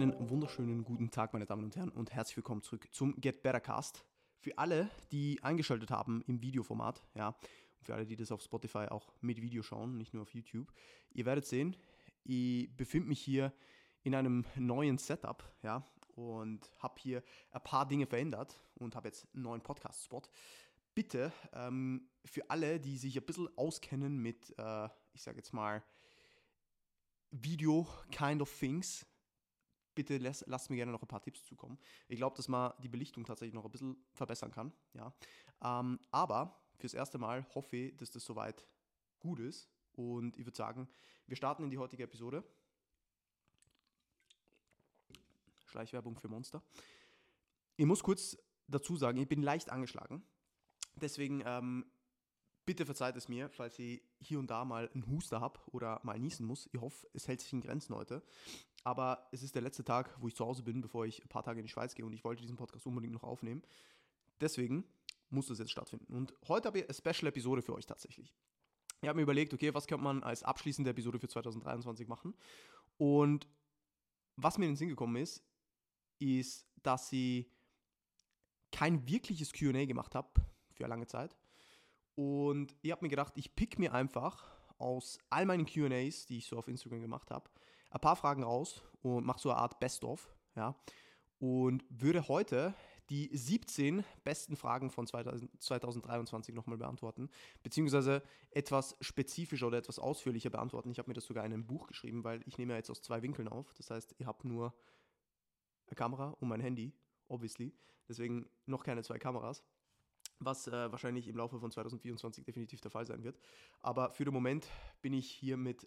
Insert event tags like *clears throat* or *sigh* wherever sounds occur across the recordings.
Einen wunderschönen guten Tag, meine Damen und Herren, und herzlich willkommen zurück zum Get Better Cast. Für alle, die eingeschaltet haben im Videoformat, ja, und für alle, die das auf Spotify auch mit Video schauen, nicht nur auf YouTube, ihr werdet sehen, ich befinde mich hier in einem neuen Setup, ja, und habe hier ein paar Dinge verändert und habe jetzt einen neuen Podcast-Spot. Bitte ähm, für alle, die sich ein bisschen auskennen mit, äh, ich sage jetzt mal, Video kind of things, bitte lasst, lasst mir gerne noch ein paar Tipps zukommen. Ich glaube, dass man die Belichtung tatsächlich noch ein bisschen verbessern kann. Ja. Ähm, aber fürs erste Mal hoffe ich, dass das soweit gut ist. Und ich würde sagen, wir starten in die heutige Episode. Schleichwerbung für Monster. Ich muss kurz dazu sagen, ich bin leicht angeschlagen. Deswegen ähm, bitte verzeiht es mir, falls ich hier und da mal einen Huster habe oder mal niesen muss. Ich hoffe, es hält sich in Grenzen heute. Aber es ist der letzte Tag, wo ich zu Hause bin, bevor ich ein paar Tage in die Schweiz gehe und ich wollte diesen Podcast unbedingt noch aufnehmen. Deswegen muss das jetzt stattfinden. Und heute habe ich eine Special-Episode für euch tatsächlich. Ich habe mir überlegt, okay, was könnte man als abschließende Episode für 2023 machen? Und was mir in den Sinn gekommen ist, ist, dass ich kein wirkliches QA gemacht habe für eine lange Zeit. Und ich habe mir gedacht, ich pick mir einfach aus all meinen QAs, die ich so auf Instagram gemacht habe, ein paar Fragen raus und mache so eine Art Best-of. Ja, und würde heute die 17 besten Fragen von 2023 nochmal beantworten, beziehungsweise etwas spezifischer oder etwas ausführlicher beantworten. Ich habe mir das sogar in einem Buch geschrieben, weil ich nehme ja jetzt aus zwei Winkeln auf. Das heißt, ihr habt nur eine Kamera und mein Handy, obviously. Deswegen noch keine zwei Kameras, was äh, wahrscheinlich im Laufe von 2024 definitiv der Fall sein wird. Aber für den Moment bin ich hier mit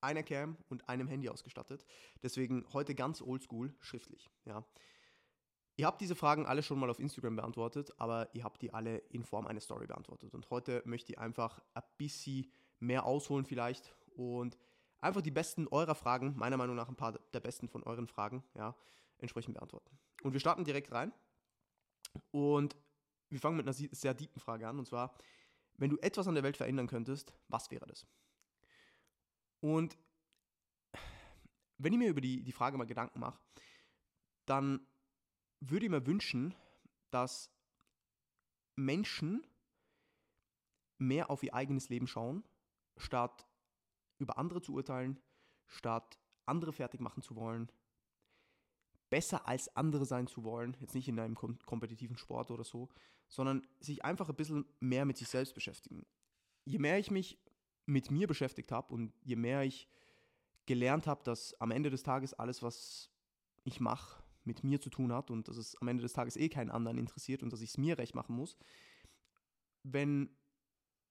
einer Cam und einem Handy ausgestattet. Deswegen heute ganz oldschool schriftlich. Ja. Ihr habt diese Fragen alle schon mal auf Instagram beantwortet, aber ihr habt die alle in Form einer Story beantwortet. Und heute möchte ich einfach ein bisschen mehr ausholen vielleicht und einfach die besten eurer Fragen, meiner Meinung nach ein paar der besten von euren Fragen, ja, entsprechend beantworten. Und wir starten direkt rein. Und wir fangen mit einer sehr tiefen Frage an. Und zwar, wenn du etwas an der Welt verändern könntest, was wäre das? Und wenn ich mir über die, die Frage mal Gedanken mache, dann würde ich mir wünschen, dass Menschen mehr auf ihr eigenes Leben schauen, statt über andere zu urteilen, statt andere fertig machen zu wollen, besser als andere sein zu wollen, jetzt nicht in einem kom kompetitiven Sport oder so, sondern sich einfach ein bisschen mehr mit sich selbst beschäftigen. Je mehr ich mich mit mir beschäftigt habe und je mehr ich gelernt habe, dass am Ende des Tages alles, was ich mache, mit mir zu tun hat und dass es am Ende des Tages eh keinen anderen interessiert und dass ich es mir recht machen muss, wenn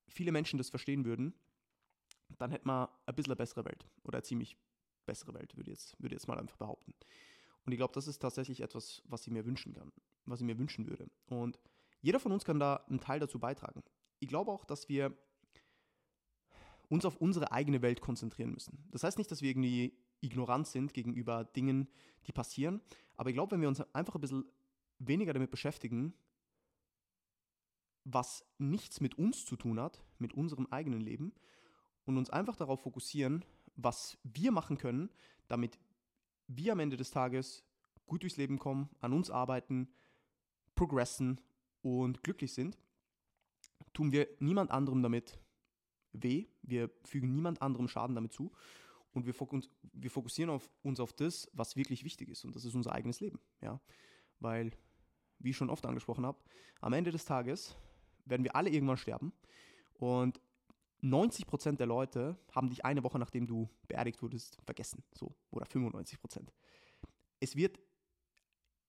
viele Menschen das verstehen würden, dann hätten wir ein bisschen eine bessere Welt oder eine ziemlich bessere Welt, würde ich jetzt, würde jetzt mal einfach behaupten. Und ich glaube, das ist tatsächlich etwas, was ich mir wünschen kann, was ich mir wünschen würde. Und jeder von uns kann da einen Teil dazu beitragen. Ich glaube auch, dass wir uns auf unsere eigene Welt konzentrieren müssen. Das heißt nicht, dass wir irgendwie ignorant sind gegenüber Dingen, die passieren, aber ich glaube, wenn wir uns einfach ein bisschen weniger damit beschäftigen, was nichts mit uns zu tun hat, mit unserem eigenen Leben, und uns einfach darauf fokussieren, was wir machen können, damit wir am Ende des Tages gut durchs Leben kommen, an uns arbeiten, progressen und glücklich sind, tun wir niemand anderem damit weh, wir fügen niemand anderem Schaden damit zu und wir, fokus wir fokussieren auf uns auf das, was wirklich wichtig ist und das ist unser eigenes Leben. Ja? Weil, wie ich schon oft angesprochen habe, am Ende des Tages werden wir alle irgendwann sterben und 90% der Leute haben dich eine Woche nachdem du beerdigt wurdest vergessen, so oder 95%. Es wird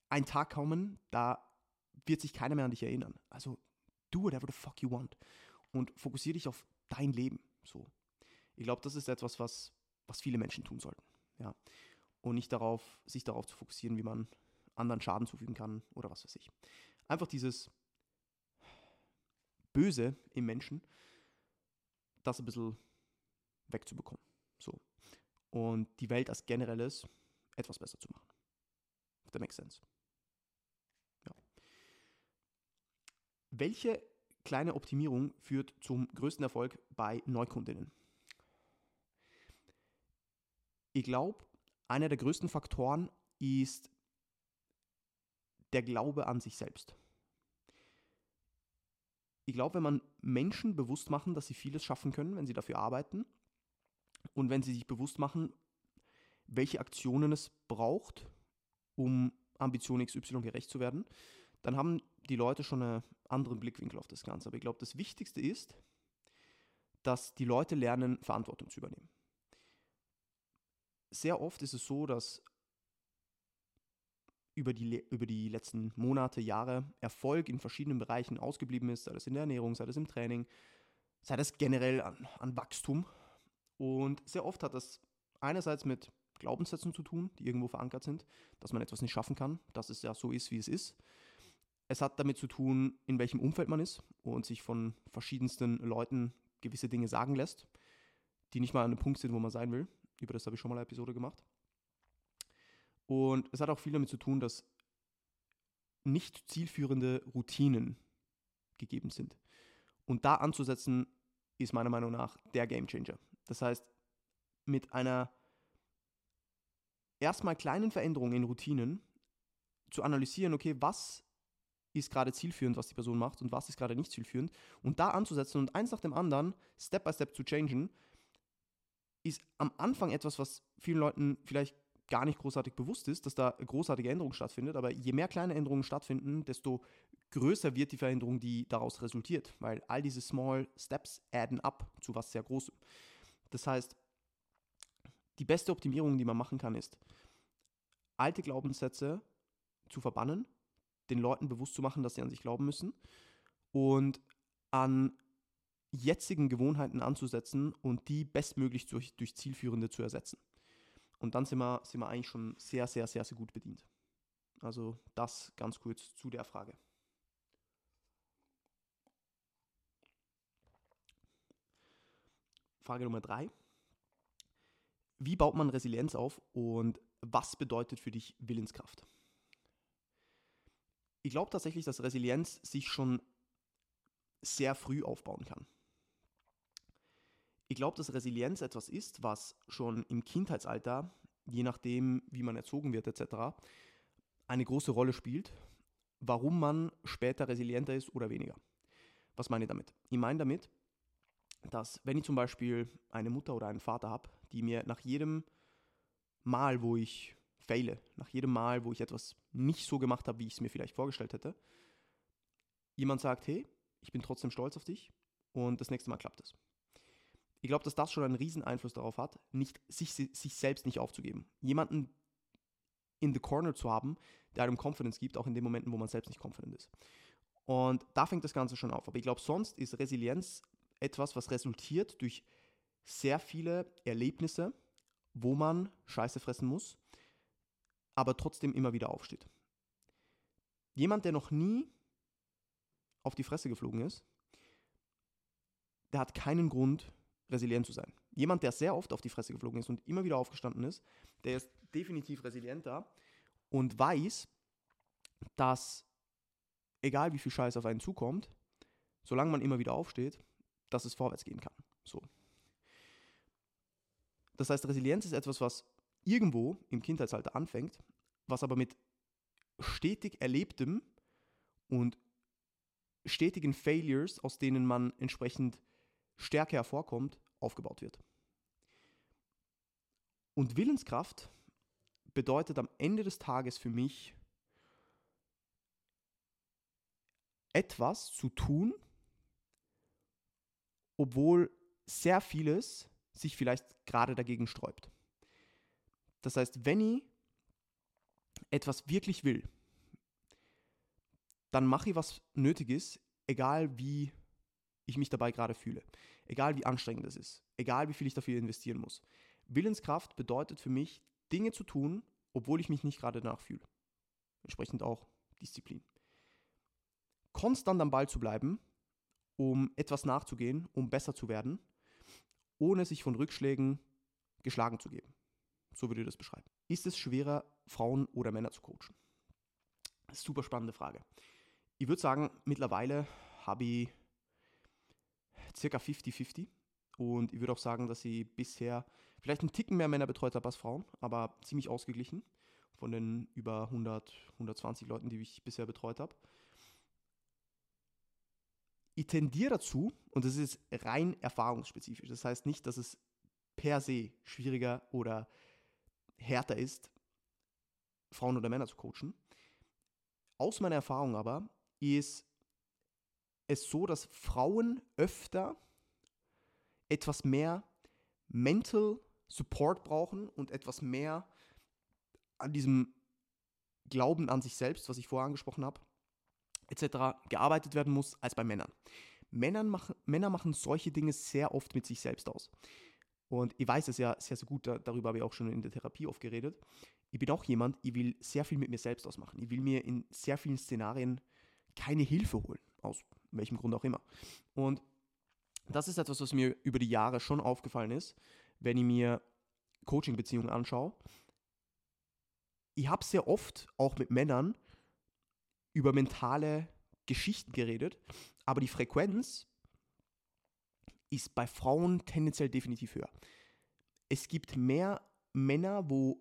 ein Tag kommen, da wird sich keiner mehr an dich erinnern. Also do whatever the fuck you want und fokussiere dich auf dein Leben. So. Ich glaube, das ist etwas, was, was viele Menschen tun sollten. Ja. Und nicht darauf, sich darauf zu fokussieren, wie man anderen Schaden zufügen kann oder was weiß ich. Einfach dieses Böse im Menschen, das ein bisschen wegzubekommen. So. Und die Welt als generelles etwas besser zu machen. That makes sense. Welche kleine Optimierung führt zum größten Erfolg bei Neukundinnen. Ich glaube, einer der größten Faktoren ist der Glaube an sich selbst. Ich glaube, wenn man Menschen bewusst machen, dass sie vieles schaffen können, wenn sie dafür arbeiten und wenn sie sich bewusst machen, welche Aktionen es braucht, um Ambition XY gerecht zu werden, dann haben die Leute schon einen anderen Blickwinkel auf das Ganze. Aber ich glaube, das Wichtigste ist, dass die Leute lernen, Verantwortung zu übernehmen. Sehr oft ist es so, dass über die, über die letzten Monate, Jahre Erfolg in verschiedenen Bereichen ausgeblieben ist, sei das in der Ernährung, sei das im Training, sei das generell an, an Wachstum. Und sehr oft hat das einerseits mit Glaubenssätzen zu tun, die irgendwo verankert sind, dass man etwas nicht schaffen kann, dass es ja so ist, wie es ist. Es hat damit zu tun, in welchem Umfeld man ist und sich von verschiedensten Leuten gewisse Dinge sagen lässt, die nicht mal an einem Punkt sind, wo man sein will. Über das habe ich schon mal eine Episode gemacht. Und es hat auch viel damit zu tun, dass nicht zielführende Routinen gegeben sind. Und da anzusetzen, ist meiner Meinung nach der Gamechanger. Das heißt, mit einer erstmal kleinen Veränderung in Routinen zu analysieren, okay, was ist gerade zielführend, was die Person macht und was ist gerade nicht zielführend und da anzusetzen und eins nach dem anderen Step by Step zu changen, ist am Anfang etwas, was vielen Leuten vielleicht gar nicht großartig bewusst ist, dass da großartige Änderungen stattfindet. Aber je mehr kleine Änderungen stattfinden, desto größer wird die Veränderung, die daraus resultiert. Weil all diese Small Steps adden up zu was sehr Großem. Das heißt, die beste Optimierung, die man machen kann, ist, alte Glaubenssätze zu verbannen, den Leuten bewusst zu machen, dass sie an sich glauben müssen und an jetzigen Gewohnheiten anzusetzen und die bestmöglich durch, durch zielführende zu ersetzen. Und dann sind wir, sind wir eigentlich schon sehr, sehr, sehr, sehr gut bedient. Also das ganz kurz zu der Frage. Frage Nummer drei. Wie baut man Resilienz auf und was bedeutet für dich Willenskraft? Ich glaube tatsächlich, dass Resilienz sich schon sehr früh aufbauen kann. Ich glaube, dass Resilienz etwas ist, was schon im Kindheitsalter, je nachdem, wie man erzogen wird etc., eine große Rolle spielt, warum man später resilienter ist oder weniger. Was meine ich damit? Ich meine damit, dass wenn ich zum Beispiel eine Mutter oder einen Vater habe, die mir nach jedem Mal, wo ich faile, nach jedem Mal, wo ich etwas nicht so gemacht habe, wie ich es mir vielleicht vorgestellt hätte, jemand sagt, hey, ich bin trotzdem stolz auf dich und das nächste Mal klappt es. Ich glaube, dass das schon einen riesen Einfluss darauf hat, nicht, sich, sich selbst nicht aufzugeben. Jemanden in the corner zu haben, der einem Confidence gibt, auch in den Momenten, wo man selbst nicht confident ist. Und da fängt das Ganze schon auf. Aber ich glaube, sonst ist Resilienz etwas, was resultiert durch sehr viele Erlebnisse, wo man Scheiße fressen muss, aber trotzdem immer wieder aufsteht. Jemand, der noch nie auf die Fresse geflogen ist, der hat keinen Grund, resilient zu sein. Jemand, der sehr oft auf die Fresse geflogen ist und immer wieder aufgestanden ist, der ist definitiv resilienter und weiß, dass egal wie viel Scheiß auf einen zukommt, solange man immer wieder aufsteht, dass es vorwärts gehen kann. So. Das heißt, Resilienz ist etwas, was irgendwo im Kindheitsalter anfängt, was aber mit stetig erlebtem und stetigen Failures, aus denen man entsprechend Stärke hervorkommt, aufgebaut wird. Und Willenskraft bedeutet am Ende des Tages für mich etwas zu tun, obwohl sehr vieles sich vielleicht gerade dagegen sträubt. Das heißt, wenn ich etwas wirklich will, dann mache ich, was nötig ist, egal wie ich mich dabei gerade fühle. Egal wie anstrengend es ist. Egal wie viel ich dafür investieren muss. Willenskraft bedeutet für mich, Dinge zu tun, obwohl ich mich nicht gerade danach fühle. Entsprechend auch Disziplin. Konstant am Ball zu bleiben, um etwas nachzugehen, um besser zu werden, ohne sich von Rückschlägen geschlagen zu geben. So würde ich das beschreiben. Ist es schwerer, Frauen oder Männer zu coachen? Super spannende Frage. Ich würde sagen, mittlerweile habe ich circa 50-50. Und ich würde auch sagen, dass ich bisher vielleicht einen Ticken mehr Männer betreut habe als Frauen, aber ziemlich ausgeglichen von den über 100, 120 Leuten, die ich bisher betreut habe. Ich tendiere dazu, und das ist rein erfahrungsspezifisch, das heißt nicht, dass es per se schwieriger oder härter ist, Frauen oder Männer zu coachen. Aus meiner Erfahrung aber ist es so, dass Frauen öfter etwas mehr Mental Support brauchen und etwas mehr an diesem Glauben an sich selbst, was ich vorher angesprochen habe, etc. gearbeitet werden muss als bei Männern. Männern machen, Männer machen solche Dinge sehr oft mit sich selbst aus. Und ich weiß es ja sehr, sehr gut, darüber habe ich auch schon in der Therapie oft geredet. Ich bin auch jemand, ich will sehr viel mit mir selbst ausmachen. Ich will mir in sehr vielen Szenarien keine Hilfe holen, aus welchem Grund auch immer. Und das ist etwas, was mir über die Jahre schon aufgefallen ist, wenn ich mir Coaching-Beziehungen anschaue. Ich habe sehr oft auch mit Männern über mentale Geschichten geredet, aber die Frequenz ist bei Frauen tendenziell definitiv höher. Es gibt mehr Männer, wo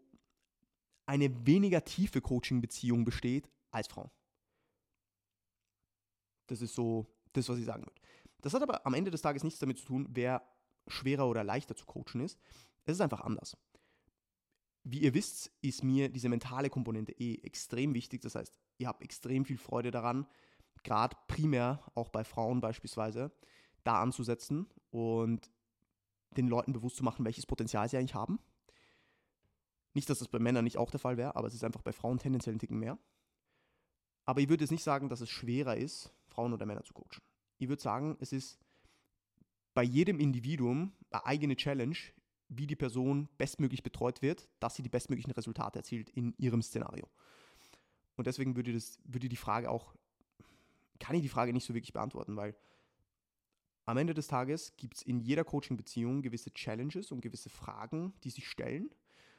eine weniger tiefe Coaching-Beziehung besteht als Frauen. Das ist so das, was ich sagen würde. Das hat aber am Ende des Tages nichts damit zu tun, wer schwerer oder leichter zu coachen ist. Es ist einfach anders. Wie ihr wisst, ist mir diese mentale Komponente eh extrem wichtig. Das heißt, ihr habt extrem viel Freude daran, gerade primär auch bei Frauen beispielsweise, da anzusetzen und den Leuten bewusst zu machen, welches Potenzial sie eigentlich haben. Nicht, dass das bei Männern nicht auch der Fall wäre, aber es ist einfach bei Frauen tendenziell ein Ticken mehr. Aber ich würde jetzt nicht sagen, dass es schwerer ist, Frauen oder Männer zu coachen. Ich würde sagen, es ist bei jedem Individuum eine eigene Challenge, wie die Person bestmöglich betreut wird, dass sie die bestmöglichen Resultate erzielt in ihrem Szenario. Und deswegen würde, das, würde die Frage auch, kann ich die Frage nicht so wirklich beantworten, weil am Ende des Tages gibt es in jeder Coaching-Beziehung gewisse Challenges und gewisse Fragen, die sich stellen,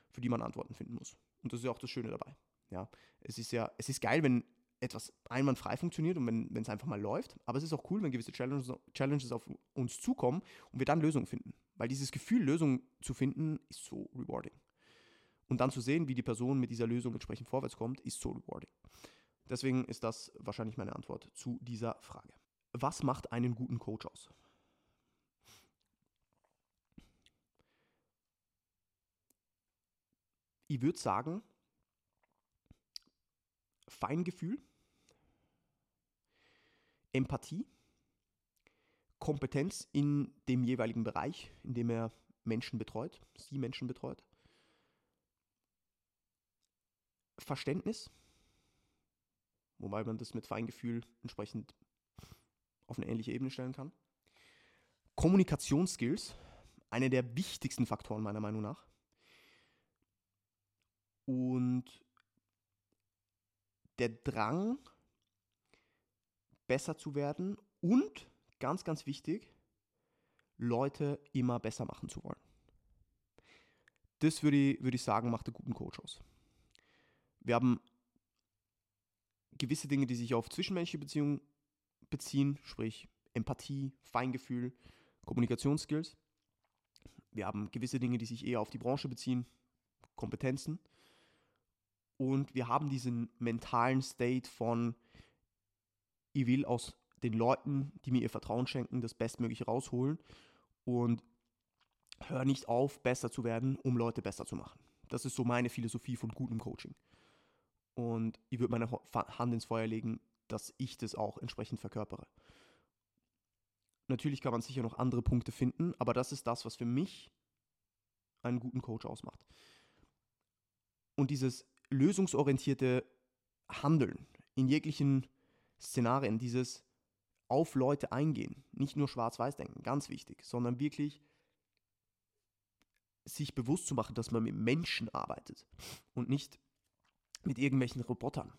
für die man Antworten finden muss. Und das ist ja auch das Schöne dabei. Ja, es ist ja, es ist geil, wenn etwas einwandfrei funktioniert und wenn es einfach mal läuft. Aber es ist auch cool, wenn gewisse Challenges, Challenges auf uns zukommen und wir dann Lösungen finden. Weil dieses Gefühl, Lösungen zu finden, ist so rewarding. Und dann zu sehen, wie die Person mit dieser Lösung entsprechend vorwärts kommt, ist so rewarding. Deswegen ist das wahrscheinlich meine Antwort zu dieser Frage. Was macht einen guten Coach aus? Ich würde sagen, Feingefühl, Empathie, Kompetenz in dem jeweiligen Bereich, in dem er Menschen betreut, sie Menschen betreut, Verständnis, wobei man das mit Feingefühl entsprechend auf eine ähnliche Ebene stellen kann. Kommunikationsskills, einer der wichtigsten Faktoren meiner Meinung nach. Und der Drang, besser zu werden und, ganz, ganz wichtig, Leute immer besser machen zu wollen. Das würde ich, würde ich sagen, macht einen guten Coach aus. Wir haben gewisse Dinge, die sich auf zwischenmenschliche Beziehungen beziehen, sprich Empathie, Feingefühl, Kommunikationsskills. Wir haben gewisse Dinge, die sich eher auf die Branche beziehen, Kompetenzen. Und wir haben diesen mentalen State von, ich will aus den Leuten, die mir ihr Vertrauen schenken, das Bestmögliche rausholen und hör nicht auf, besser zu werden, um Leute besser zu machen. Das ist so meine Philosophie von gutem Coaching. Und ich würde meine Hand ins Feuer legen, dass ich das auch entsprechend verkörpere. Natürlich kann man sicher noch andere Punkte finden, aber das ist das, was für mich einen guten Coach ausmacht. Und dieses lösungsorientierte Handeln in jeglichen Szenarien, dieses auf Leute eingehen, nicht nur schwarz-weiß denken, ganz wichtig, sondern wirklich sich bewusst zu machen, dass man mit Menschen arbeitet und nicht mit irgendwelchen Robotern.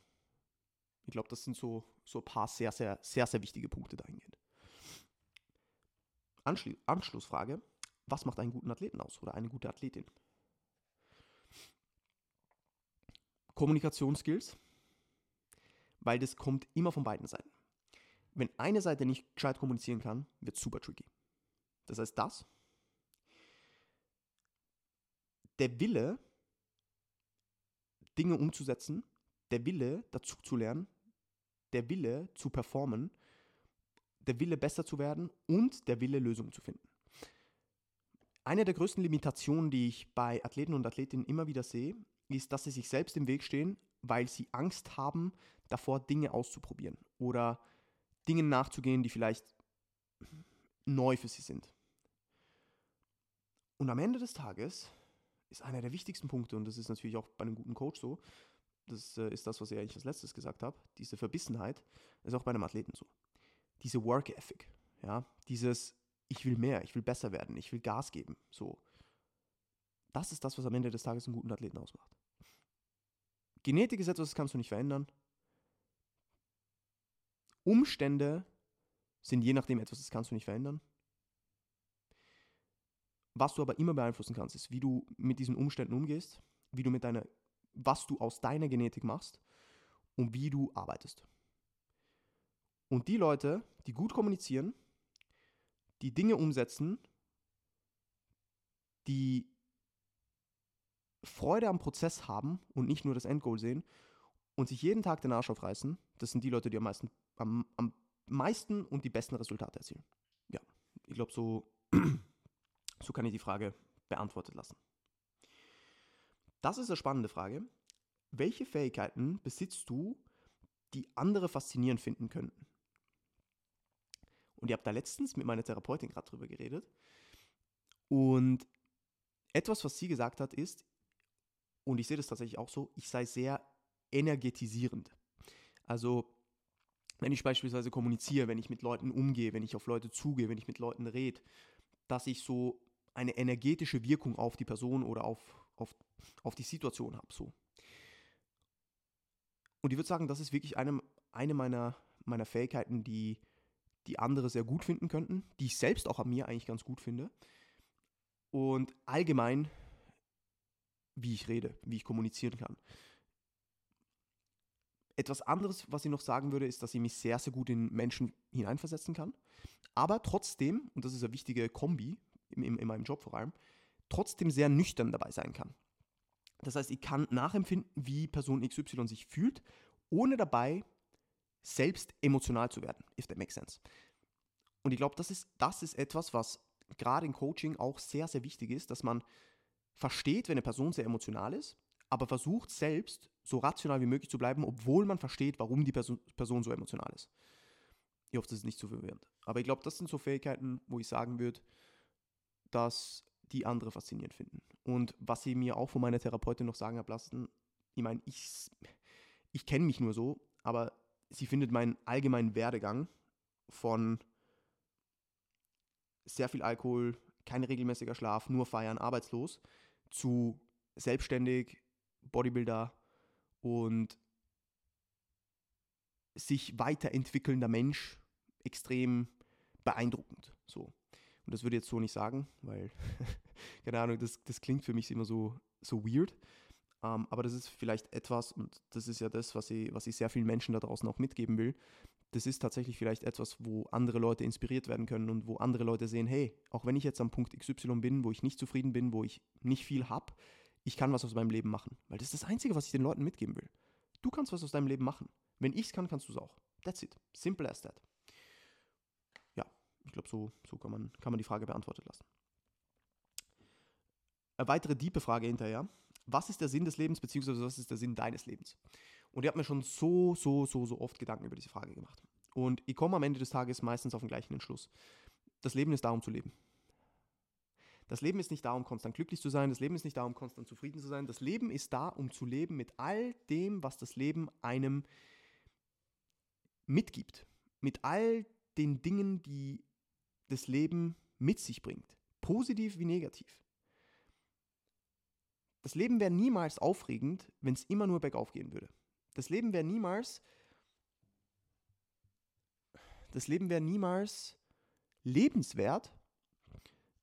Ich glaube, das sind so, so ein paar sehr, sehr, sehr, sehr wichtige Punkte dahingehend. Anschli Anschlussfrage: Was macht einen guten Athleten aus oder eine gute Athletin? Kommunikationsskills, weil das kommt immer von beiden Seiten. Wenn eine Seite nicht gescheit kommunizieren kann, wird es super tricky. Das heißt, das, der Wille, Dinge umzusetzen, der Wille dazu zu lernen, der Wille zu performen, der Wille besser zu werden und der Wille Lösungen zu finden. Eine der größten Limitationen, die ich bei Athleten und Athletinnen immer wieder sehe, ist, dass sie sich selbst im Weg stehen, weil sie Angst haben, davor Dinge auszuprobieren oder Dingen nachzugehen, die vielleicht neu für sie sind. Und am Ende des Tages ist einer der wichtigsten Punkte, und das ist natürlich auch bei einem guten Coach so, das äh, ist das, was ich eigentlich als letztes gesagt habe, diese Verbissenheit, ist auch bei einem Athleten so. Diese Work Ethic, ja, dieses ich will mehr, ich will besser werden, ich will Gas geben, so. Das ist das, was am Ende des Tages einen guten Athleten ausmacht. Genetik ist etwas, das kannst du nicht verändern. Umstände sind je nachdem etwas, das kannst du nicht verändern. Was du aber immer beeinflussen kannst, ist, wie du mit diesen Umständen umgehst, wie du mit deiner, was du aus deiner Genetik machst und wie du arbeitest. Und die Leute, die gut kommunizieren, die Dinge umsetzen, die Freude am Prozess haben und nicht nur das Endgoal sehen und sich jeden Tag den Arsch aufreißen, das sind die Leute, die am meisten, am, am meisten und die besten Resultate erzielen. Ja, ich glaube, so, *clears throat* so kann ich die Frage beantwortet lassen. Das ist eine spannende Frage. Welche Fähigkeiten besitzt du, die andere faszinierend finden könnten? Und ich habe da letztens mit meiner Therapeutin gerade drüber geredet. Und etwas, was sie gesagt hat, ist, und ich sehe das tatsächlich auch so, ich sei sehr energetisierend. Also, wenn ich beispielsweise kommuniziere, wenn ich mit Leuten umgehe, wenn ich auf Leute zugehe, wenn ich mit Leuten rede, dass ich so eine energetische Wirkung auf die Person oder auf, auf, auf die Situation habe. So. Und ich würde sagen, das ist wirklich eine, eine meiner, meiner Fähigkeiten, die, die andere sehr gut finden könnten, die ich selbst auch an mir eigentlich ganz gut finde. Und allgemein wie ich rede, wie ich kommunizieren kann. Etwas anderes, was ich noch sagen würde, ist, dass ich mich sehr, sehr gut in Menschen hineinversetzen kann. Aber trotzdem, und das ist eine wichtige Kombi in, in, in meinem Job vor allem, trotzdem sehr nüchtern dabei sein kann. Das heißt, ich kann nachempfinden, wie Person XY sich fühlt, ohne dabei selbst emotional zu werden, if that makes sense. Und ich glaube, das ist, das ist etwas, was gerade im Coaching auch sehr, sehr wichtig ist, dass man versteht, wenn eine Person sehr emotional ist, aber versucht selbst so rational wie möglich zu bleiben, obwohl man versteht, warum die Person, Person so emotional ist. Ich hoffe, das ist nicht zu verwirrend. Aber ich glaube, das sind so Fähigkeiten, wo ich sagen würde, dass die andere faszinierend finden. Und was sie mir auch von meiner Therapeutin noch sagen habe lassen, ich meine, ich, ich kenne mich nur so, aber sie findet meinen allgemeinen Werdegang von sehr viel Alkohol, kein regelmäßiger Schlaf, nur feiern, arbeitslos, zu selbstständig, Bodybuilder und sich weiterentwickelnder Mensch extrem beeindruckend. So. Und das würde ich jetzt so nicht sagen, weil, *laughs* keine Ahnung, das, das klingt für mich immer so, so weird. Um, ähm, aber das ist vielleicht etwas, und das ist ja das, was ich, was ich sehr vielen Menschen da draußen auch mitgeben will, das ist tatsächlich vielleicht etwas, wo andere Leute inspiriert werden können und wo andere Leute sehen, hey, auch wenn ich jetzt am Punkt XY bin, wo ich nicht zufrieden bin, wo ich nicht viel habe, ich kann was aus meinem Leben machen. Weil das ist das Einzige, was ich den Leuten mitgeben will. Du kannst was aus deinem Leben machen. Wenn ich es kann, kannst du es auch. That's it. Simple as that. Ich glaube, so, so kann, man, kann man die Frage beantwortet lassen. Eine weitere diepe Frage hinterher. Was ist der Sinn des Lebens, beziehungsweise was ist der Sinn deines Lebens? Und ich habe mir schon so, so, so, so oft Gedanken über diese Frage gemacht. Und ich komme am Ende des Tages meistens auf den gleichen Entschluss. Das Leben ist da, um zu leben. Das Leben ist nicht da, um konstant glücklich zu sein. Das Leben ist nicht da, um konstant zufrieden zu sein. Das Leben ist da, um zu leben mit all dem, was das Leben einem mitgibt. Mit all den Dingen, die das Leben mit sich bringt. Positiv wie negativ. Das Leben wäre niemals aufregend, wenn es immer nur bergauf gehen würde. Das Leben wäre niemals, das Leben wäre niemals lebenswert,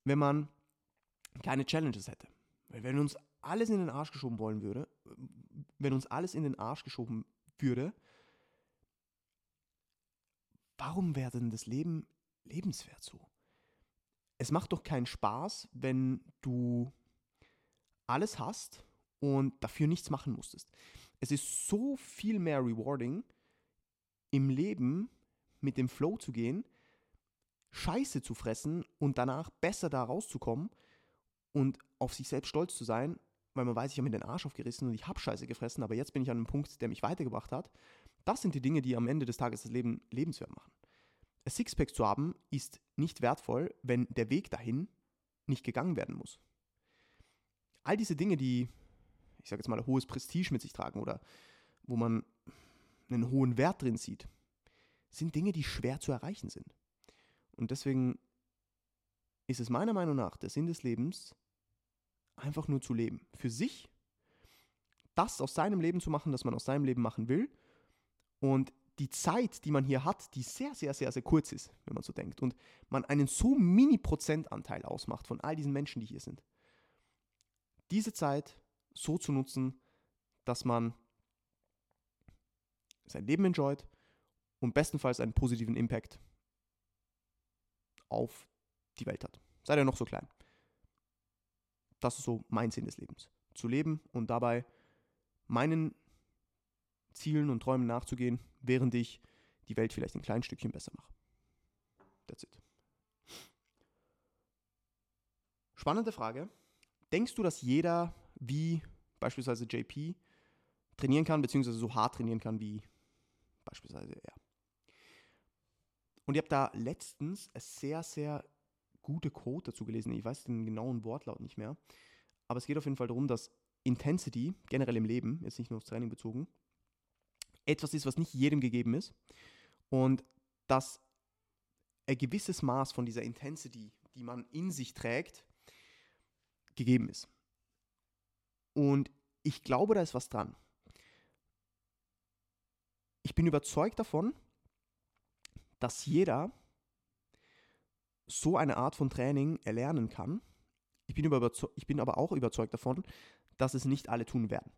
wenn man keine Challenges hätte. Wenn uns alles in den Arsch geschoben wollen würde, wenn uns alles in den Arsch geschoben würde, warum wäre denn das Leben lebenswert so? Es macht doch keinen Spaß, wenn du alles hast und dafür nichts machen musstest. Es ist so viel mehr rewarding, im Leben mit dem Flow zu gehen, Scheiße zu fressen und danach besser da rauszukommen und auf sich selbst stolz zu sein, weil man weiß, ich habe mir den Arsch aufgerissen und ich habe Scheiße gefressen, aber jetzt bin ich an einem Punkt, der mich weitergebracht hat. Das sind die Dinge, die am Ende des Tages das Leben lebenswert machen. Sixpack zu haben ist nicht wertvoll, wenn der Weg dahin nicht gegangen werden muss. All diese Dinge, die, ich sage jetzt mal, ein hohes Prestige mit sich tragen oder wo man einen hohen Wert drin sieht, sind Dinge, die schwer zu erreichen sind. Und deswegen ist es meiner Meinung nach der Sinn des Lebens, einfach nur zu leben. Für sich, das aus seinem Leben zu machen, das man aus seinem Leben machen will. Und die Zeit, die man hier hat, die sehr, sehr, sehr, sehr kurz ist, wenn man so denkt. Und man einen so Mini-Prozentanteil ausmacht von all diesen Menschen, die hier sind. Diese Zeit so zu nutzen, dass man sein Leben enjoyt und bestenfalls einen positiven Impact auf die Welt hat. Sei er noch so klein. Das ist so mein Sinn des Lebens. Zu leben und dabei meinen Zielen und Träumen nachzugehen, während ich die Welt vielleicht ein kleines Stückchen besser mache. That's it. Spannende Frage. Denkst du, dass jeder wie beispielsweise JP trainieren kann, beziehungsweise so hart trainieren kann wie beispielsweise er? Und ich habe da letztens eine sehr, sehr gute Quote dazu gelesen. Ich weiß den genauen Wortlaut nicht mehr. Aber es geht auf jeden Fall darum, dass Intensity, generell im Leben, jetzt nicht nur aufs Training bezogen, etwas ist, was nicht jedem gegeben ist. Und dass ein gewisses Maß von dieser Intensity, die man in sich trägt, gegeben ist. Und ich glaube, da ist was dran. Ich bin überzeugt davon, dass jeder so eine Art von Training erlernen kann. Ich bin, ich bin aber auch überzeugt davon, dass es nicht alle tun werden.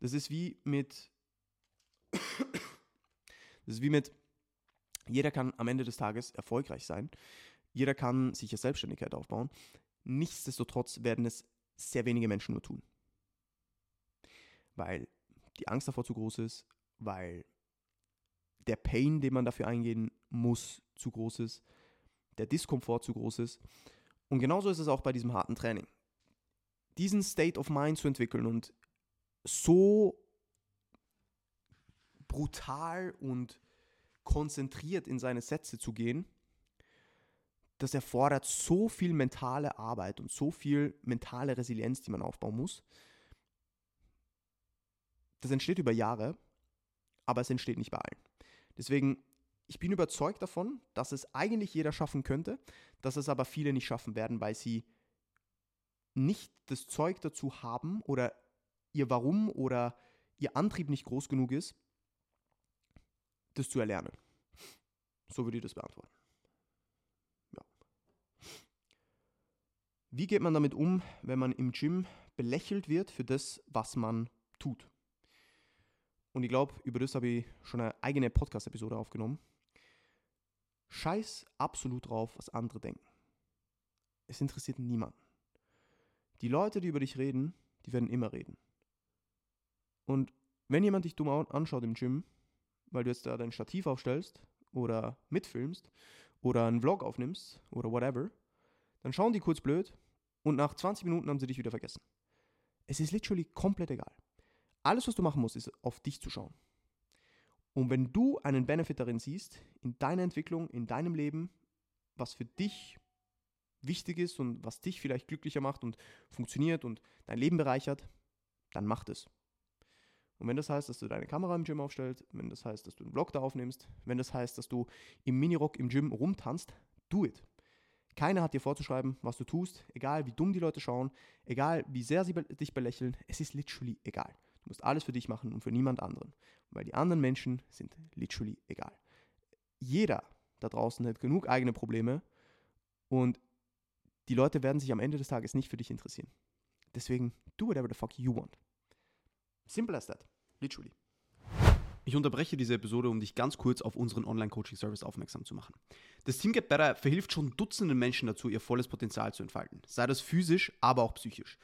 Das ist wie mit, das ist wie mit, jeder kann am Ende des Tages erfolgreich sein. Jeder kann sich eine Selbstständigkeit aufbauen. Nichtsdestotrotz werden es sehr wenige Menschen nur tun. Weil die Angst davor zu groß ist, weil der Pain, den man dafür eingehen muss, zu groß ist, der Diskomfort zu groß ist. Und genauso ist es auch bei diesem harten Training. Diesen State of Mind zu entwickeln und so brutal und konzentriert in seine Sätze zu gehen, das erfordert so viel mentale Arbeit und so viel mentale Resilienz, die man aufbauen muss. Das entsteht über Jahre, aber es entsteht nicht bei allen. Deswegen, ich bin überzeugt davon, dass es eigentlich jeder schaffen könnte, dass es aber viele nicht schaffen werden, weil sie nicht das Zeug dazu haben oder ihr Warum oder ihr Antrieb nicht groß genug ist, das zu erlernen. So würde ich das beantworten. Ja. Wie geht man damit um, wenn man im Gym belächelt wird für das, was man tut? Und ich glaube, über das habe ich schon eine eigene Podcast-Episode aufgenommen. Scheiß absolut drauf, was andere denken. Es interessiert niemanden. Die Leute, die über dich reden, die werden immer reden. Und wenn jemand dich dumm anschaut im Gym, weil du jetzt da dein Stativ aufstellst oder mitfilmst oder einen Vlog aufnimmst oder whatever, dann schauen die kurz blöd und nach 20 Minuten haben sie dich wieder vergessen. Es ist literally komplett egal. Alles, was du machen musst, ist auf dich zu schauen. Und wenn du einen Benefit darin siehst, in deiner Entwicklung, in deinem Leben, was für dich wichtig ist und was dich vielleicht glücklicher macht und funktioniert und dein Leben bereichert, dann mach es. Und wenn das heißt, dass du deine Kamera im Gym aufstellst, wenn das heißt, dass du einen Vlog da aufnimmst, wenn das heißt, dass du im Minirock im Gym rumtanzt, do it. Keiner hat dir vorzuschreiben, was du tust, egal wie dumm die Leute schauen, egal wie sehr sie dich belächeln, es ist literally egal. Du musst alles für dich machen und für niemand anderen. Weil die anderen Menschen sind literally egal. Jeder da draußen hat genug eigene Probleme und die Leute werden sich am Ende des Tages nicht für dich interessieren. Deswegen, do whatever the fuck you want. Simple as that. Literally. Ich unterbreche diese Episode, um dich ganz kurz auf unseren Online-Coaching-Service aufmerksam zu machen. Das Team Get Better verhilft schon Dutzenden Menschen dazu, ihr volles Potenzial zu entfalten. Sei das physisch, aber auch psychisch.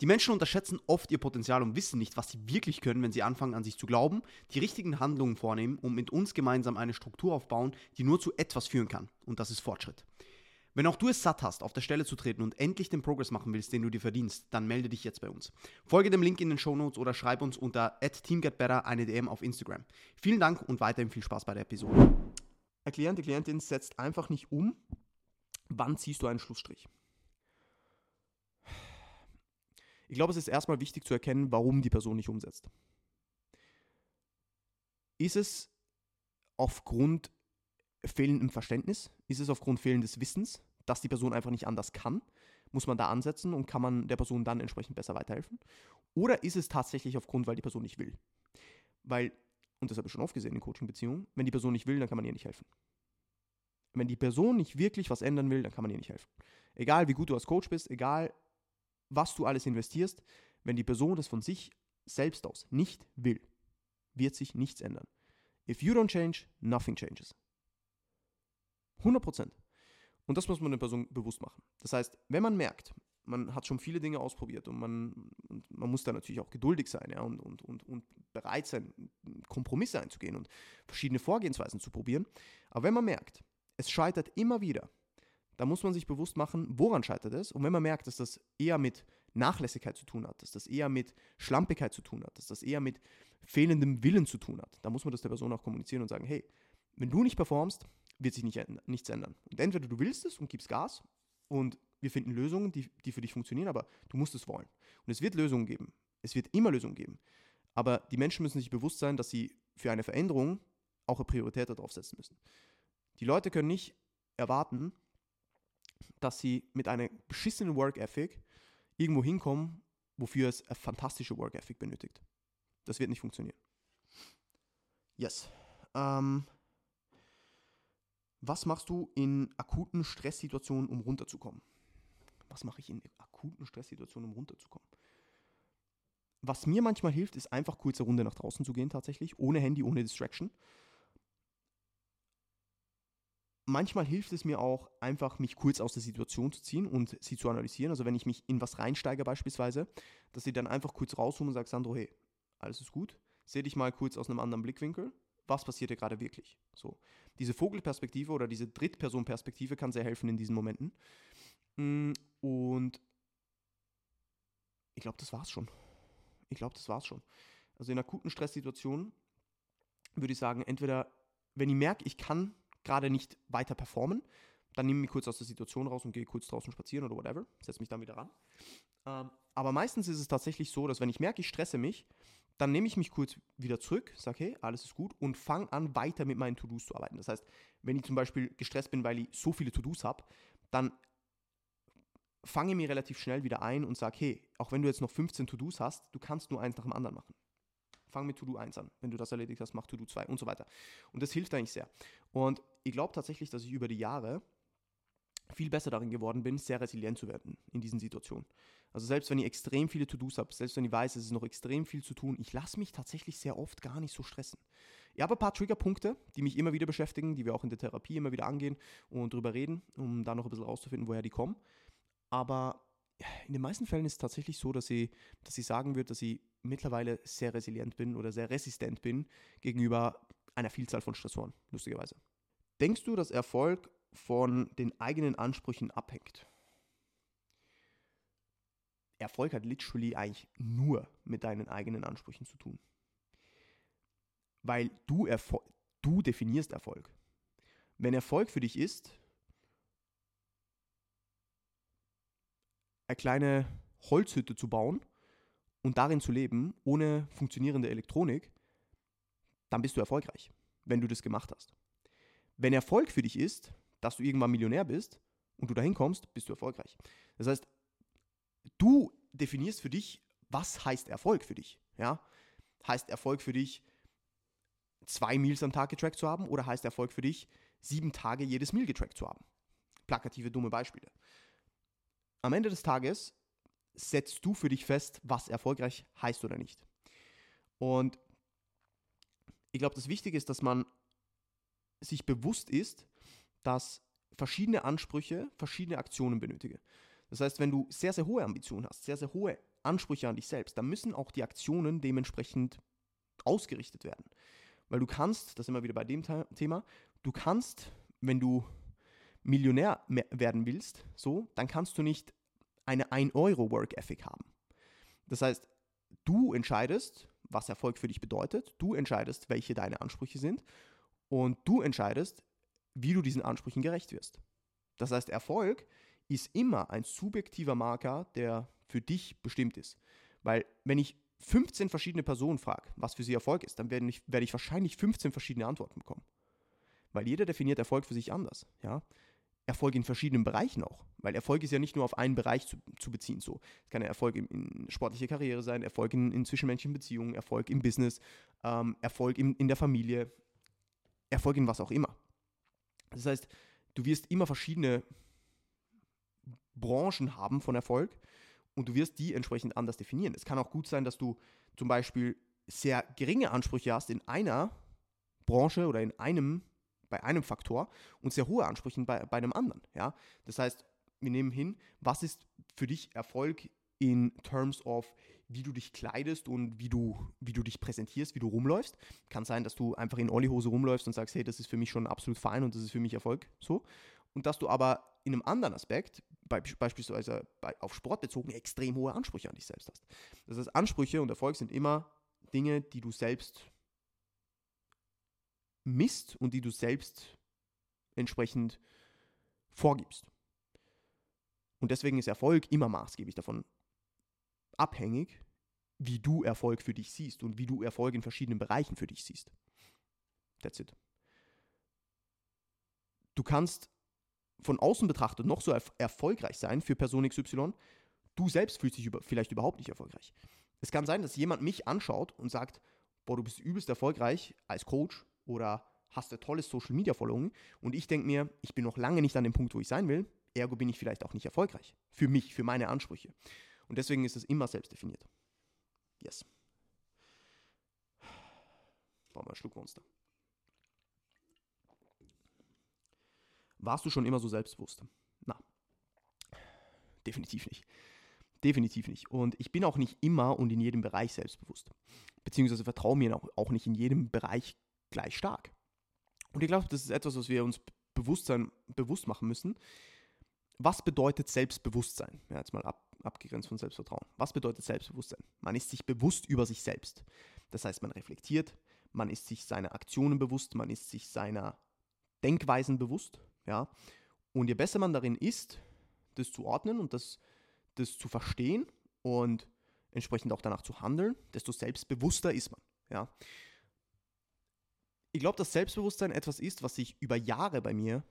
Die Menschen unterschätzen oft ihr Potenzial und wissen nicht, was sie wirklich können, wenn sie anfangen an sich zu glauben, die richtigen Handlungen vornehmen und mit uns gemeinsam eine Struktur aufbauen, die nur zu etwas führen kann. Und das ist Fortschritt. Wenn auch du es satt hast, auf der Stelle zu treten und endlich den Progress machen willst, den du dir verdienst, dann melde dich jetzt bei uns. Folge dem Link in den Show Notes oder schreib uns unter @teamgetbetter eine DM auf Instagram. Vielen Dank und weiterhin viel Spaß bei der Episode. Der die Klientin setzt einfach nicht um. Wann ziehst du einen Schlussstrich? Ich glaube, es ist erstmal wichtig zu erkennen, warum die Person nicht umsetzt. Ist es aufgrund fehlendem Verständnis? Ist es aufgrund fehlendes Wissens, dass die Person einfach nicht anders kann? Muss man da ansetzen und kann man der Person dann entsprechend besser weiterhelfen? Oder ist es tatsächlich aufgrund, weil die Person nicht will? Weil, und das habe ich schon oft gesehen in Coaching-Beziehungen, wenn die Person nicht will, dann kann man ihr nicht helfen. Wenn die Person nicht wirklich was ändern will, dann kann man ihr nicht helfen. Egal wie gut du als Coach bist, egal was du alles investierst, wenn die Person es von sich selbst aus nicht will, wird sich nichts ändern. If you don't change, nothing changes. 100 Und das muss man der Person bewusst machen. Das heißt, wenn man merkt, man hat schon viele Dinge ausprobiert und man, und man muss da natürlich auch geduldig sein ja, und, und, und, und bereit sein, Kompromisse einzugehen und verschiedene Vorgehensweisen zu probieren. Aber wenn man merkt, es scheitert immer wieder, da muss man sich bewusst machen, woran scheitert es. Und wenn man merkt, dass das eher mit Nachlässigkeit zu tun hat, dass das eher mit Schlampigkeit zu tun hat, dass das eher mit fehlendem Willen zu tun hat, dann muss man das der Person auch kommunizieren und sagen, hey, wenn du nicht performst, wird sich nicht, nichts ändern. Und entweder du willst es und gibst Gas und wir finden Lösungen, die, die für dich funktionieren, aber du musst es wollen. Und es wird Lösungen geben. Es wird immer Lösungen geben. Aber die Menschen müssen sich bewusst sein, dass sie für eine Veränderung auch eine Priorität darauf setzen müssen. Die Leute können nicht erwarten, dass sie mit einer beschissenen Work Ethic irgendwo hinkommen, wofür es eine fantastische Work Ethic benötigt. Das wird nicht funktionieren. Yes. Ähm, was machst du in akuten Stresssituationen, um runterzukommen? Was mache ich in akuten Stresssituationen, um runterzukommen? Was mir manchmal hilft, ist einfach kurze Runde nach draußen zu gehen, tatsächlich, ohne Handy, ohne Distraction manchmal hilft es mir auch, einfach mich kurz aus der Situation zu ziehen und sie zu analysieren. Also wenn ich mich in was reinsteige beispielsweise, dass ich dann einfach kurz rausholen und sage, Sandro, hey, alles ist gut, seh dich mal kurz aus einem anderen Blickwinkel. Was passiert hier gerade wirklich? So, diese Vogelperspektive oder diese Drittpersonperspektive kann sehr helfen in diesen Momenten. Mm, und ich glaube, das war's schon. Ich glaube, das war's schon. Also in akuten Stresssituationen würde ich sagen, entweder, wenn ich merke, ich kann gerade nicht weiter performen, dann nehme ich mich kurz aus der Situation raus und gehe kurz draußen spazieren oder whatever, setze mich dann wieder ran. Ähm, aber meistens ist es tatsächlich so, dass wenn ich merke, ich stresse mich, dann nehme ich mich kurz wieder zurück, sage, hey, alles ist gut und fange an, weiter mit meinen To-Dos zu arbeiten. Das heißt, wenn ich zum Beispiel gestresst bin, weil ich so viele To-Dos habe, dann fange ich mir relativ schnell wieder ein und sage, hey, auch wenn du jetzt noch 15 To-Dos hast, du kannst nur eins nach dem anderen machen fang mit To-Do 1 an. Wenn du das erledigt hast, mach To-Do 2 und so weiter. Und das hilft eigentlich sehr. Und ich glaube tatsächlich, dass ich über die Jahre viel besser darin geworden bin, sehr resilient zu werden in diesen Situationen. Also selbst wenn ich extrem viele To-Dos habe, selbst wenn ich weiß, es ist noch extrem viel zu tun, ich lasse mich tatsächlich sehr oft gar nicht so stressen. Ich habe ein paar Triggerpunkte, die mich immer wieder beschäftigen, die wir auch in der Therapie immer wieder angehen und darüber reden, um da noch ein bisschen rauszufinden, woher die kommen. Aber in den meisten Fällen ist es tatsächlich so, dass ich, dass ich sagen würde, dass ich mittlerweile sehr resilient bin oder sehr resistent bin gegenüber einer Vielzahl von Stressoren, lustigerweise. Denkst du, dass Erfolg von den eigenen Ansprüchen abhängt? Erfolg hat literally eigentlich nur mit deinen eigenen Ansprüchen zu tun. Weil du, Erfol du definierst Erfolg. Wenn Erfolg für dich ist, eine kleine Holzhütte zu bauen und darin zu leben, ohne funktionierende Elektronik, dann bist du erfolgreich, wenn du das gemacht hast. Wenn Erfolg für dich ist, dass du irgendwann Millionär bist und du dahin kommst, bist du erfolgreich. Das heißt, du definierst für dich, was heißt Erfolg für dich. Ja? Heißt Erfolg für dich, zwei Meals am Tag getrackt zu haben oder heißt Erfolg für dich, sieben Tage jedes Meal getrackt zu haben? Plakative, dumme Beispiele am Ende des Tages setzt du für dich fest, was erfolgreich heißt oder nicht. Und ich glaube, das Wichtige ist, dass man sich bewusst ist, dass verschiedene Ansprüche verschiedene Aktionen benötigen. Das heißt, wenn du sehr, sehr hohe Ambitionen hast, sehr, sehr hohe Ansprüche an dich selbst, dann müssen auch die Aktionen dementsprechend ausgerichtet werden. Weil du kannst, das sind wir wieder bei dem Thema, du kannst, wenn du Millionär werden willst, so, dann kannst du nicht eine 1-Euro-Work-Ethic haben. Das heißt, du entscheidest, was Erfolg für dich bedeutet, du entscheidest, welche deine Ansprüche sind und du entscheidest, wie du diesen Ansprüchen gerecht wirst. Das heißt, Erfolg ist immer ein subjektiver Marker, der für dich bestimmt ist. Weil wenn ich 15 verschiedene Personen frage, was für sie Erfolg ist, dann werde ich, werde ich wahrscheinlich 15 verschiedene Antworten bekommen. Weil jeder definiert Erfolg für sich anders. Ja? Erfolg in verschiedenen Bereichen auch. Weil Erfolg ist ja nicht nur auf einen Bereich zu, zu beziehen. So. Es kann ja Erfolg in, in sportlicher Karriere sein, Erfolg in, in zwischenmenschlichen Beziehungen, Erfolg im Business, ähm, Erfolg in, in der Familie, Erfolg in was auch immer. Das heißt, du wirst immer verschiedene Branchen haben von Erfolg und du wirst die entsprechend anders definieren. Es kann auch gut sein, dass du zum Beispiel sehr geringe Ansprüche hast in einer Branche oder in einem, bei einem Faktor und sehr hohe Ansprüche bei, bei einem anderen. Ja? Das heißt, wir nehmen hin, was ist für dich Erfolg in terms of, wie du dich kleidest und wie du, wie du dich präsentierst, wie du rumläufst. Kann sein, dass du einfach in Olli-Hose rumläufst und sagst, hey, das ist für mich schon absolut fein und das ist für mich Erfolg. So. Und dass du aber in einem anderen Aspekt, beispielsweise auf Sport bezogen, extrem hohe Ansprüche an dich selbst hast. Das heißt, Ansprüche und Erfolg sind immer Dinge, die du selbst misst und die du selbst entsprechend vorgibst. Und deswegen ist Erfolg immer maßgeblich davon abhängig, wie du Erfolg für dich siehst und wie du Erfolg in verschiedenen Bereichen für dich siehst. That's it. Du kannst von außen betrachtet noch so erf erfolgreich sein für Person XY, du selbst fühlst dich über vielleicht überhaupt nicht erfolgreich. Es kann sein, dass jemand mich anschaut und sagt, boah, du bist übelst erfolgreich als Coach oder hast ein tolles Social Media Following und ich denke mir, ich bin noch lange nicht an dem Punkt, wo ich sein will, ergo bin ich vielleicht auch nicht erfolgreich. Für mich, für meine Ansprüche. Und deswegen ist es immer selbst definiert. Yes. Brauchen wir einen Schluck Monster. Warst du schon immer so selbstbewusst? Na, definitiv nicht. Definitiv nicht. Und ich bin auch nicht immer und in jedem Bereich selbstbewusst. Beziehungsweise vertraue mir auch, nicht in jedem Bereich gleich stark. Und ich glaube, das ist etwas, was wir uns Bewusstsein bewusst machen müssen. Was bedeutet Selbstbewusstsein? Ja, jetzt mal ab, abgegrenzt von Selbstvertrauen. Was bedeutet Selbstbewusstsein? Man ist sich bewusst über sich selbst. Das heißt, man reflektiert, man ist sich seiner Aktionen bewusst, man ist sich seiner Denkweisen bewusst ja? Und je besser man darin ist, das zu ordnen und das, das zu verstehen und entsprechend auch danach zu handeln, desto selbstbewusster ist man. Ja? Ich glaube, dass Selbstbewusstsein etwas ist, was sich über Jahre bei mir,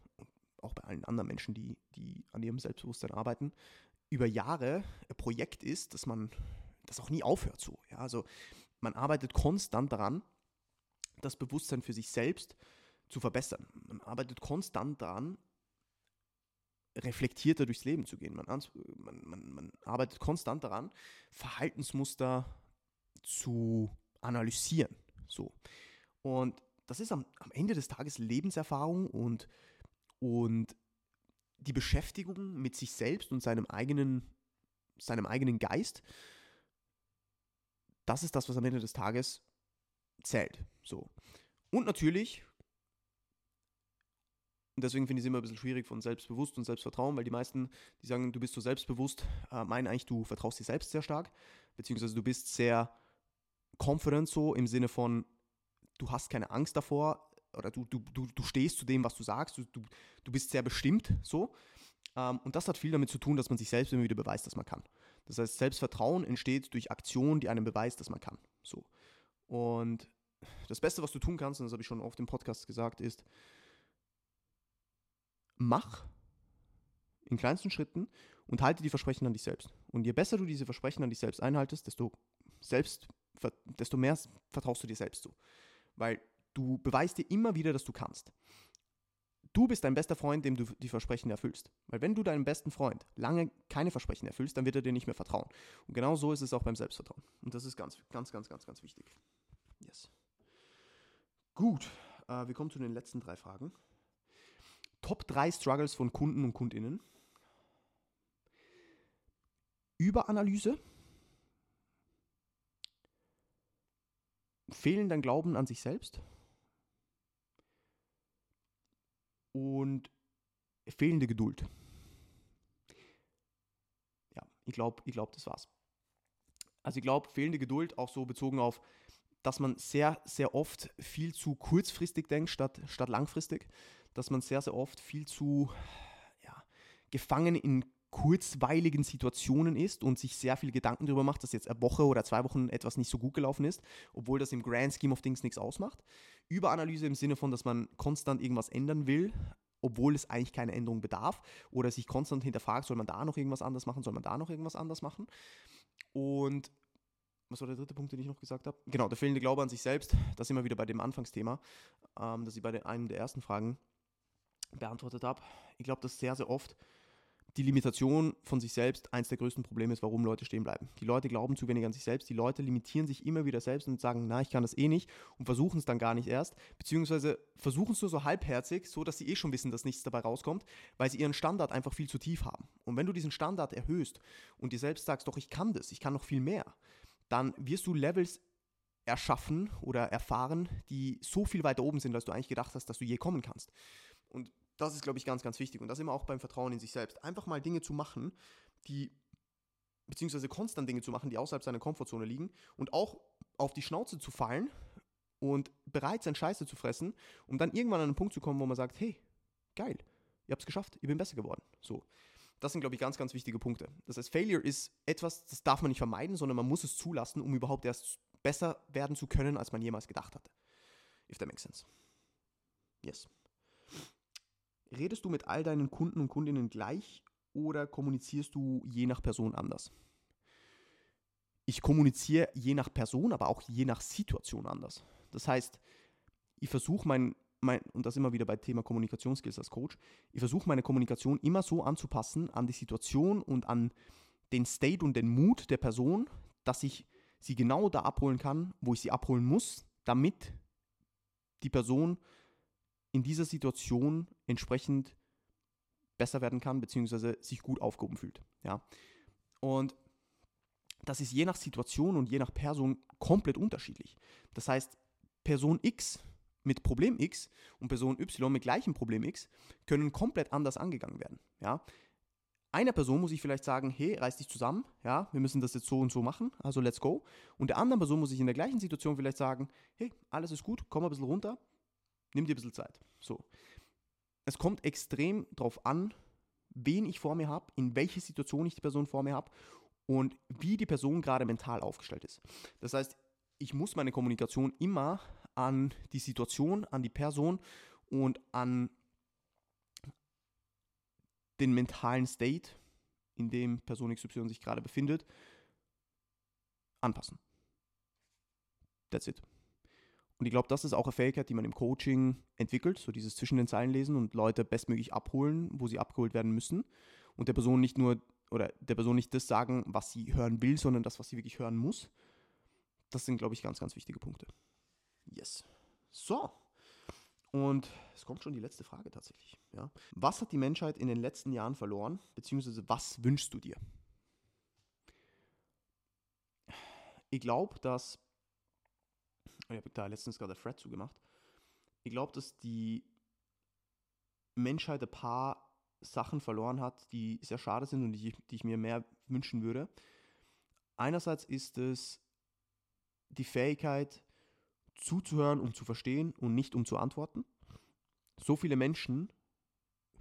auch bei allen anderen Menschen, die, die an ihrem Selbstbewusstsein arbeiten, über Jahre ein Projekt ist, dass man das auch nie aufhört so. Ja? Also man arbeitet konstant daran, das Bewusstsein für sich selbst zu verbessern. Man arbeitet konstant daran, reflektierter durchs Leben zu gehen. Man, man, man, man arbeitet konstant daran, Verhaltensmuster zu analysieren. So. Und das ist am, am Ende des Tages Lebenserfahrung und, und die Beschäftigung mit sich selbst und seinem eigenen, seinem eigenen Geist. Das ist das, was am Ende des Tages zählt. So. Und natürlich und deswegen finde ich es immer ein bisschen schwierig von selbstbewusst und Selbstvertrauen, weil die meisten, die sagen, du bist so selbstbewusst, äh, meinen eigentlich, du vertraust dir selbst sehr stark, beziehungsweise du bist sehr confident so im Sinne von, du hast keine Angst davor oder du, du, du, du stehst zu dem, was du sagst, du, du, du bist sehr bestimmt so. Ähm, und das hat viel damit zu tun, dass man sich selbst immer wieder beweist, dass man kann. Das heißt, Selbstvertrauen entsteht durch Aktionen, die einem beweist, dass man kann. So. Und das Beste, was du tun kannst, und das habe ich schon oft im Podcast gesagt, ist, mach in kleinsten Schritten und halte die Versprechen an dich selbst. Und je besser du diese Versprechen an dich selbst einhaltest, desto, selbst, desto mehr vertraust du dir selbst zu. Weil du beweist dir immer wieder, dass du kannst. Du bist dein bester Freund, dem du die Versprechen erfüllst. Weil wenn du deinem besten Freund lange keine Versprechen erfüllst, dann wird er dir nicht mehr vertrauen. Und genau so ist es auch beim Selbstvertrauen. Und das ist ganz, ganz, ganz, ganz, ganz wichtig. Yes. Gut, äh, wir kommen zu den letzten drei Fragen. Top 3 Struggles von Kunden und Kundinnen. Überanalyse. Fehlenden Glauben an sich selbst. Und fehlende Geduld. Ja, ich glaube, ich glaub, das war's. Also ich glaube, fehlende Geduld, auch so bezogen auf, dass man sehr, sehr oft viel zu kurzfristig denkt, statt, statt langfristig dass man sehr, sehr oft viel zu ja, gefangen in kurzweiligen Situationen ist und sich sehr viel Gedanken darüber macht, dass jetzt eine Woche oder zwei Wochen etwas nicht so gut gelaufen ist, obwohl das im Grand Scheme of Things nichts ausmacht. Überanalyse im Sinne von, dass man konstant irgendwas ändern will, obwohl es eigentlich keine Änderung bedarf oder sich konstant hinterfragt, soll man da noch irgendwas anders machen, soll man da noch irgendwas anders machen. Und was war der dritte Punkt, den ich noch gesagt habe? Genau, der fehlende Glaube an sich selbst. Das immer wieder bei dem Anfangsthema, ähm, das ich bei einem der ersten Fragen beantwortet habe. Ich glaube, dass sehr, sehr oft die Limitation von sich selbst eins der größten Probleme ist, warum Leute stehen bleiben. Die Leute glauben zu wenig an sich selbst, die Leute limitieren sich immer wieder selbst und sagen, na, ich kann das eh nicht und versuchen es dann gar nicht erst, beziehungsweise versuchen es nur so halbherzig, so dass sie eh schon wissen, dass nichts dabei rauskommt, weil sie ihren Standard einfach viel zu tief haben. Und wenn du diesen Standard erhöhst und dir selbst sagst, doch, ich kann das, ich kann noch viel mehr, dann wirst du Levels erschaffen oder erfahren, die so viel weiter oben sind, als du eigentlich gedacht hast, dass du je kommen kannst. Das ist, glaube ich, ganz, ganz wichtig. Und das immer auch beim Vertrauen in sich selbst. Einfach mal Dinge zu machen, die, beziehungsweise konstant Dinge zu machen, die außerhalb seiner Komfortzone liegen und auch auf die Schnauze zu fallen und bereit sein, Scheiße zu fressen, um dann irgendwann an einen Punkt zu kommen, wo man sagt, hey, geil, ihr habt es geschafft, ich bin besser geworden. So. Das sind, glaube ich, ganz, ganz wichtige Punkte. Das heißt, Failure ist etwas, das darf man nicht vermeiden, sondern man muss es zulassen, um überhaupt erst besser werden zu können, als man jemals gedacht hatte. If that makes sense. Yes. Redest du mit all deinen Kunden und Kundinnen gleich oder kommunizierst du je nach Person anders? Ich kommuniziere je nach Person, aber auch je nach Situation anders. Das heißt, ich versuche mein, mein, und das immer wieder bei Thema Kommunikationsskills als Coach, ich versuche meine Kommunikation immer so anzupassen an die Situation und an den State und den Mut der Person, dass ich sie genau da abholen kann, wo ich sie abholen muss, damit die Person in dieser Situation entsprechend besser werden kann, beziehungsweise sich gut aufgehoben fühlt. Ja? Und das ist je nach Situation und je nach Person komplett unterschiedlich. Das heißt, Person X mit Problem X und Person Y mit gleichem Problem X können komplett anders angegangen werden. Ja? Einer Person muss ich vielleicht sagen, hey, reiß dich zusammen, ja, wir müssen das jetzt so und so machen, also let's go. Und der anderen Person muss ich in der gleichen Situation vielleicht sagen, hey, alles ist gut, komm ein bisschen runter, nimm dir ein bisschen Zeit. So. Es kommt extrem darauf an, wen ich vor mir habe, in welche Situation ich die Person vor mir habe und wie die Person gerade mental aufgestellt ist. Das heißt, ich muss meine Kommunikation immer an die Situation, an die Person und an den mentalen State, in dem Person XY sich gerade befindet, anpassen. That's it. Und ich glaube, das ist auch eine Fähigkeit, die man im Coaching entwickelt, so dieses zwischen den Zeilen lesen und Leute bestmöglich abholen, wo sie abgeholt werden müssen. Und der Person nicht nur, oder der Person nicht das sagen, was sie hören will, sondern das, was sie wirklich hören muss. Das sind, glaube ich, ganz, ganz wichtige Punkte. Yes. So. Und es kommt schon die letzte Frage tatsächlich. Ja. Was hat die Menschheit in den letzten Jahren verloren, beziehungsweise was wünschst du dir? Ich glaube, dass ich habe da letztens gerade Thread zugemacht. Ich glaube, dass die Menschheit ein paar Sachen verloren hat, die sehr schade sind und die, die ich mir mehr wünschen würde. Einerseits ist es die Fähigkeit, zuzuhören, um zu verstehen und nicht um zu antworten. So viele Menschen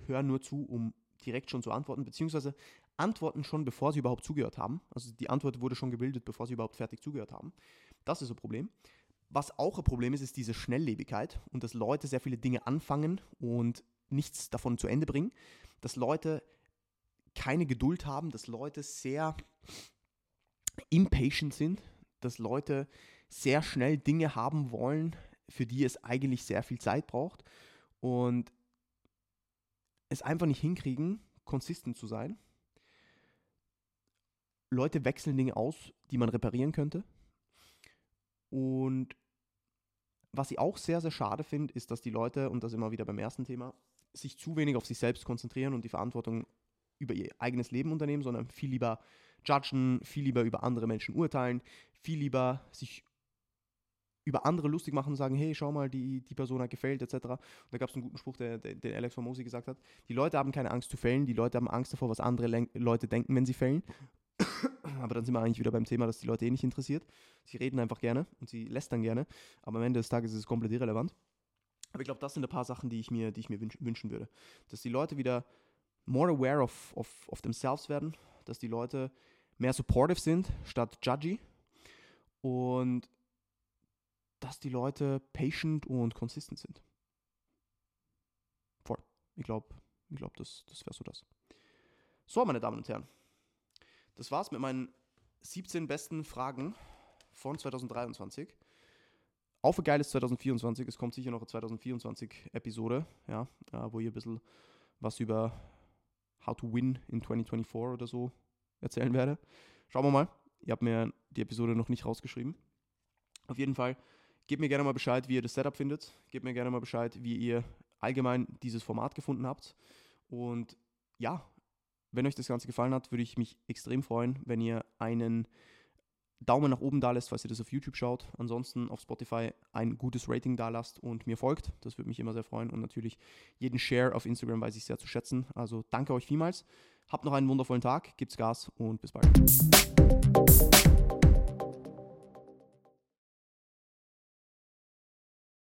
hören nur zu, um direkt schon zu antworten, beziehungsweise antworten schon, bevor sie überhaupt zugehört haben. Also die Antwort wurde schon gebildet, bevor sie überhaupt fertig zugehört haben. Das ist ein Problem. Was auch ein Problem ist, ist diese Schnelllebigkeit und dass Leute sehr viele Dinge anfangen und nichts davon zu Ende bringen. Dass Leute keine Geduld haben, dass Leute sehr impatient sind, dass Leute sehr schnell Dinge haben wollen, für die es eigentlich sehr viel Zeit braucht und es einfach nicht hinkriegen, konsistent zu sein. Leute wechseln Dinge aus, die man reparieren könnte. Und was ich auch sehr, sehr schade finde, ist, dass die Leute, und das immer wieder beim ersten Thema, sich zu wenig auf sich selbst konzentrieren und die Verantwortung über ihr eigenes Leben unternehmen, sondern viel lieber judgen, viel lieber über andere Menschen urteilen, viel lieber sich über andere lustig machen und sagen, hey, schau mal, die, die Person hat gefällt, etc. Und da gab es einen guten Spruch, der, der, den Alex Formosi gesagt hat. Die Leute haben keine Angst zu fällen, die Leute haben Angst davor, was andere Len Leute denken, wenn sie fällen. *coughs* Aber dann sind wir eigentlich wieder beim Thema, dass die Leute eh nicht interessiert. Sie reden einfach gerne und sie lästern gerne, aber am Ende des Tages ist es komplett irrelevant. Aber ich glaube, das sind ein paar Sachen, die ich mir, die ich mir wünsch wünschen würde. Dass die Leute wieder more aware of, of, of themselves werden, dass die Leute mehr supportive sind statt judgy und dass die Leute patient und consistent sind. Voll. Ich glaube, ich glaub, das, das wäre so das. So, meine Damen und Herren. Das war's mit meinen 17 besten Fragen von 2023. Auf ein geiles 2024. Es kommt sicher noch eine 2024-Episode, ja, wo ihr ein bisschen was über How to Win in 2024 oder so erzählen werde. Schauen wir mal. Ihr habt mir die Episode noch nicht rausgeschrieben. Auf jeden Fall, gebt mir gerne mal Bescheid, wie ihr das Setup findet. Gebt mir gerne mal Bescheid, wie ihr allgemein dieses Format gefunden habt. Und ja, wenn euch das Ganze gefallen hat, würde ich mich extrem freuen, wenn ihr einen Daumen nach oben da lässt, falls ihr das auf YouTube schaut. Ansonsten auf Spotify ein gutes Rating da lasst und mir folgt. Das würde mich immer sehr freuen. Und natürlich jeden Share auf Instagram weiß ich sehr zu schätzen. Also danke euch vielmals. Habt noch einen wundervollen Tag, gibt's Gas und bis bald.